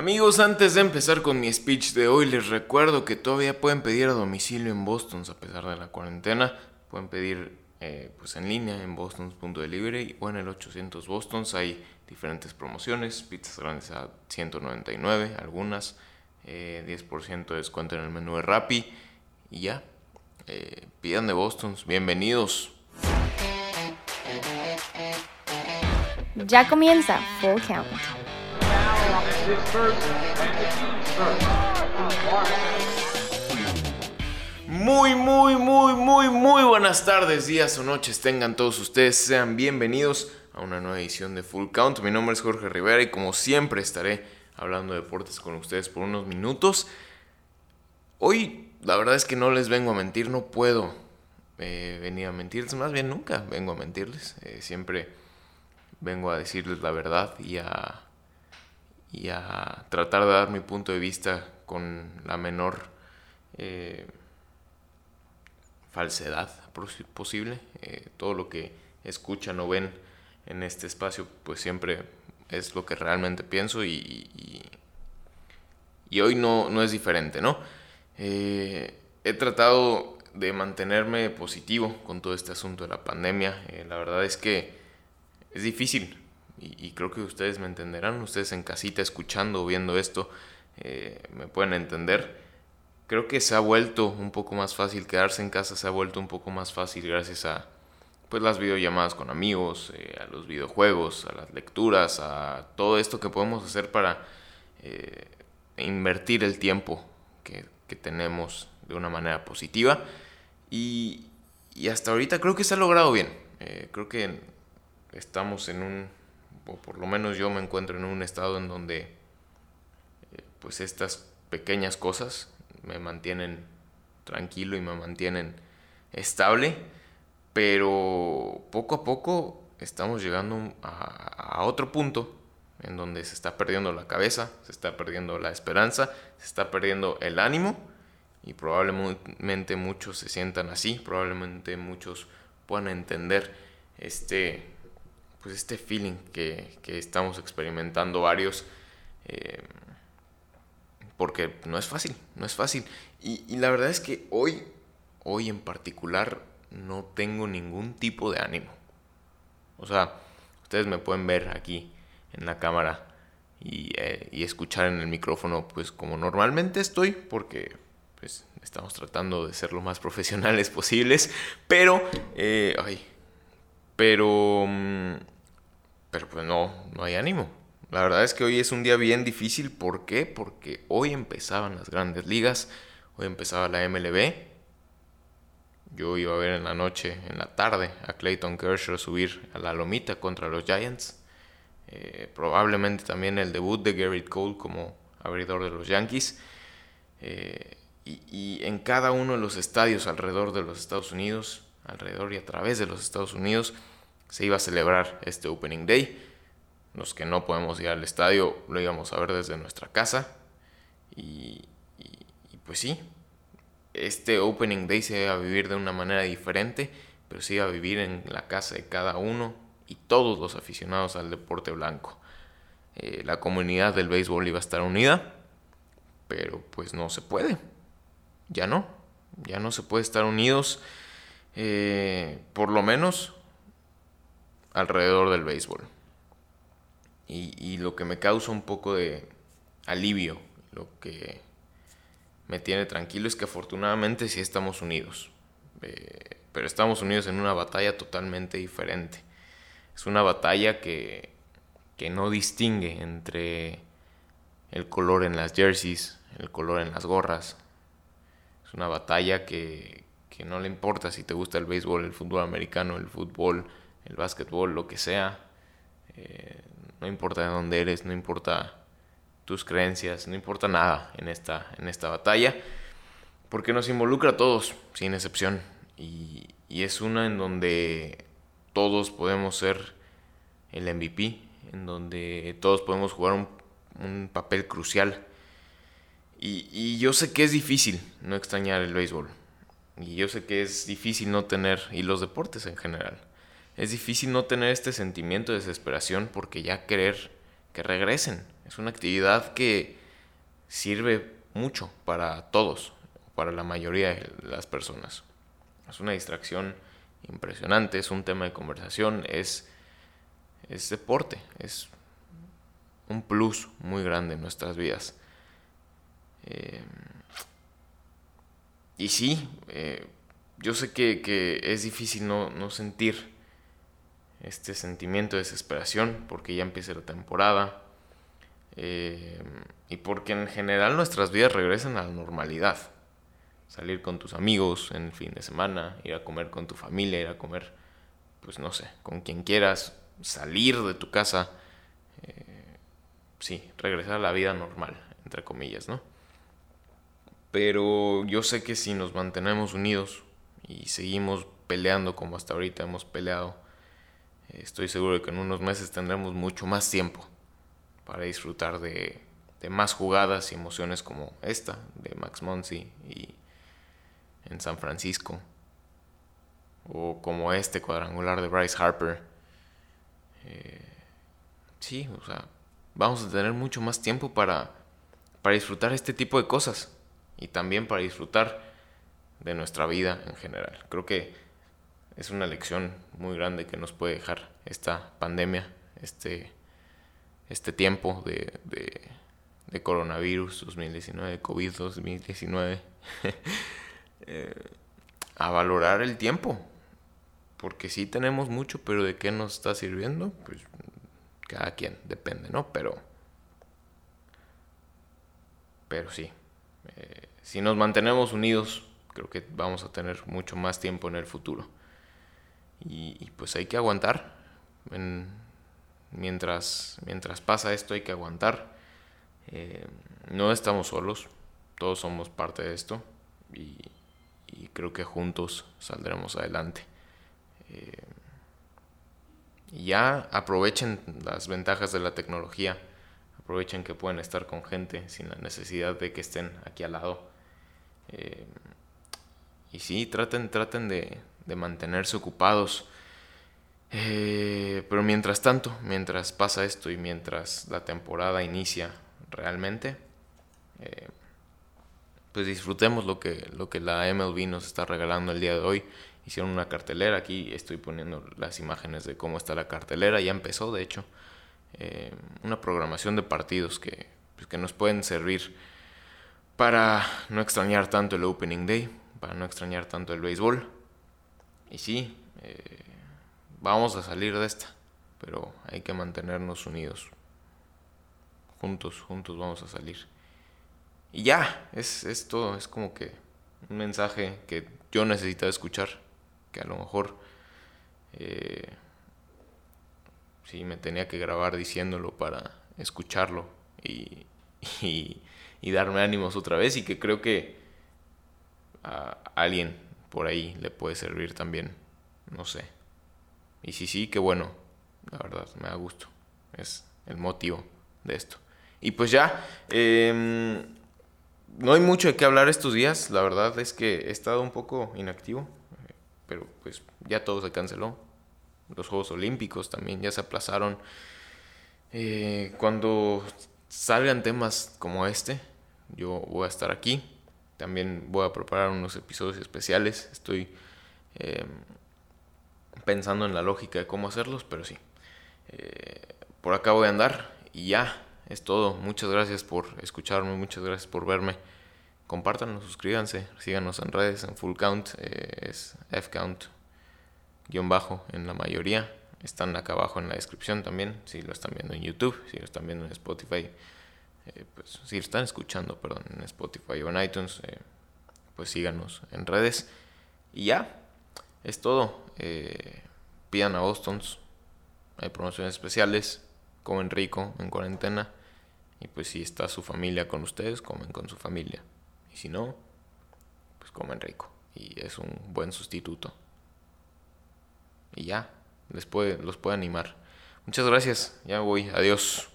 Amigos, antes de empezar con mi speech de hoy, les recuerdo que todavía pueden pedir a domicilio en Boston a pesar de la cuarentena. Pueden pedir eh, pues en línea en bostons.delivery o en el 800 Bostons. Hay diferentes promociones, pizzas grandes a 199, algunas, 10% eh, de descuento en el menú de Rappi y ya. Eh, pidan de Bostons, bienvenidos. Ya comienza Full Count. Muy, muy, muy, muy, muy buenas tardes, días o noches tengan todos ustedes. Sean bienvenidos a una nueva edición de Full Count. Mi nombre es Jorge Rivera y como siempre estaré hablando de deportes con ustedes por unos minutos. Hoy la verdad es que no les vengo a mentir, no puedo eh, venir a mentirles, más bien nunca vengo a mentirles. Eh, siempre vengo a decirles la verdad y a y a tratar de dar mi punto de vista con la menor eh, falsedad posible. Eh, todo lo que escuchan o ven en este espacio, pues siempre es lo que realmente pienso y, y, hoy no, no, es diferente, ¿no? Eh, he tratado de mantenerme positivo con todo este asunto de la pandemia. la verdad es que es difícil y, creo que ustedes me entenderán, ustedes en casita escuchando o viendo esto, eh, me pueden entender. Creo que se ha vuelto un poco más fácil, quedarse en casa se ha vuelto un poco más fácil gracias a pues las videollamadas con amigos, eh, a los videojuegos, a las lecturas, a todo esto que podemos hacer para eh, invertir el tiempo que, que, tenemos de una manera positiva. Y, y, hasta ahorita creo que se ha logrado bien. creo que estamos en un o por lo menos yo me encuentro en un estado en donde eh, pues estas pequeñas cosas me mantienen tranquilo y me mantienen estable, pero poco a poco estamos llegando a, otro punto en donde se está perdiendo la cabeza, se está perdiendo la esperanza, se está perdiendo el ánimo y probablemente muchos se sientan así, probablemente muchos puedan entender este pues este feeling que, estamos experimentando varios. Eh, porque no es fácil, no es fácil. Y, la verdad es que hoy, hoy en particular, no tengo ningún tipo de ánimo. O sea, ustedes me pueden ver aquí en la cámara y, eh, escuchar en el micrófono, pues como normalmente estoy, porque pues estamos tratando de ser lo más profesionales posibles. Pero, eh, ay, pero... Pero pues no, no hay ánimo. La verdad es que hoy es un día bien difícil. ¿Por qué? Porque hoy empezaban las grandes ligas. Hoy empezaba la MLB. Yo iba a ver en la noche, en la tarde, a Clayton Kershaw subir a la lomita contra los Giants. Eh, probablemente también el debut de Garrett Cole como abridor de los Yankees. Eh, y, en cada uno de los estadios alrededor de los Estados Unidos, alrededor y a través de los Estados Unidos, se iba a celebrar este Opening Day. Los que no podemos ir al estadio lo íbamos a ver desde nuestra casa. Y, pues sí, este Opening Day se iba a vivir de una manera diferente, pero se iba a vivir en la casa de cada uno y todos los aficionados al deporte blanco. Eh, la comunidad del béisbol iba a estar unida, pero pues no se puede. Ya no, ya no se puede estar unidos. Eh, por lo menos alrededor del béisbol. Y, lo que me causa un poco de alivio, lo que me tiene tranquilo es que afortunadamente sí estamos unidos. Eh, pero estamos unidos en una batalla totalmente diferente. Es una batalla que, que no distingue entre el color en las jerseys, el color en las gorras. Es una batalla que, que no le importa si te gusta el béisbol, el fútbol americano, el fútbol el básquetbol, lo que sea. Eh, no importa de dónde eres, no importa tus creencias, no importa nada en esta, en esta batalla, porque nos involucra a todos, sin excepción. Y, es una en donde todos podemos ser el MVP, en donde todos podemos jugar un, papel crucial. Y, y, yo sé que es difícil no extrañar el béisbol. Y yo sé que es difícil no tener, y los deportes en general, es difícil no tener este sentimiento de desesperación porque ya querer que regresen Es una actividad que sirve mucho para todos, para la mayoría de las personas. Es una distracción impresionante, es un tema de conversación, es, es deporte, es un plus muy grande en nuestras vidas. Eh, y sí, eh, yo sé que, es difícil no, sentir este sentimiento de desesperación porque ya empieza la temporada eh, y porque en general nuestras vidas regresan a la normalidad. Salir con tus amigos en el fin de semana, ir a comer con tu familia, ir a comer, pues no sé, con quien quieras, salir de tu casa. Eh, sí, regresar a la vida normal, entre comillas, ¿no? Pero yo sé que si nos mantenemos unidos y seguimos peleando como hasta ahorita hemos peleado, estoy seguro de que en unos meses tendremos mucho más tiempo para disfrutar de, más jugadas y emociones como esta de Max Monsi y en San Francisco o como este cuadrangular de Bryce Harper. Eh, sí, o sea, vamos a tener mucho más tiempo para, para disfrutar este tipo de cosas y también para disfrutar de nuestra vida en general. Creo que es una lección muy grande que nos puede dejar esta pandemia, este, este tiempo de, de, coronavirus 2019, COVID 2019, eh, a valorar el tiempo. Porque sí tenemos mucho, pero ¿de qué nos está sirviendo? Pues cada quien, depende, ¿no? Pero, pero sí, eh, si nos mantenemos unidos, creo que vamos a tener mucho más tiempo en el futuro. Y, pues hay que aguantar. mientras, mientras pasa esto hay que aguantar. Eh, no estamos solos, todos somos parte de esto y, creo que juntos saldremos adelante. Eh, ya aprovechen las ventajas de la tecnología, aprovechen que pueden estar con gente sin la necesidad de que estén aquí al lado. Eh, y sí, traten, traten de, mantenerse ocupados. Eh, pero mientras tanto, mientras pasa esto y mientras la temporada inicia realmente, eh, pues disfrutemos lo que, lo que la MLB nos está regalando el día de hoy. Hicieron una cartelera, aquí estoy poniendo las imágenes de cómo está la cartelera, ya empezó de hecho. una programación de partidos que, pues, que nos pueden servir para no extrañar tanto el Opening Day, para no extrañar tanto el béisbol. Y sí, eh, vamos a salir de esta, pero hay que mantenernos unidos. Juntos, juntos vamos a salir. Y ya, es, es todo, es como que un mensaje que yo necesitaba escuchar, que a lo mejor eh, sí me tenía que grabar diciéndolo para escucharlo y, y y darme ánimos otra vez y que creo que a alguien por ahí le puede servir también, no sé. Y si sí, qué bueno, la verdad, me da gusto, es el motivo de esto. Y pues ya, em, no hay mucho de qué hablar estos días, la verdad es que he estado un poco inactivo, pero pues ya todo se canceló. Los Juegos Olímpicos también ya se aplazaron. Eh, cuando salgan temas como este, yo voy a estar aquí. También voy a preparar unos episodios especiales. Estoy eh, pensando en la lógica de cómo hacerlos, pero sí. Eh, por acá voy a andar y ya, es todo. Muchas gracias por escucharme, muchas gracias por verme. Compártanlo, suscríbanse, síganos en redes, en Full Count, eh, es Fcount, guion bajo en la mayoría. Están acá abajo en la descripción también, si lo están viendo en YouTube, si lo están viendo en Spotify eh, pues si están escuchando, perdón, en Spotify o en iTunes, eh, pues síganos en redes. Y ya, es todo. Eh, pidan a Bostons, hay promociones especiales, comen rico en cuarentena. Y pues si está su familia con ustedes, comen con su familia. Y si no, pues comen rico. Y es un buen sustituto. Y ya, les puede, los puede animar. Muchas gracias, ya voy, adiós.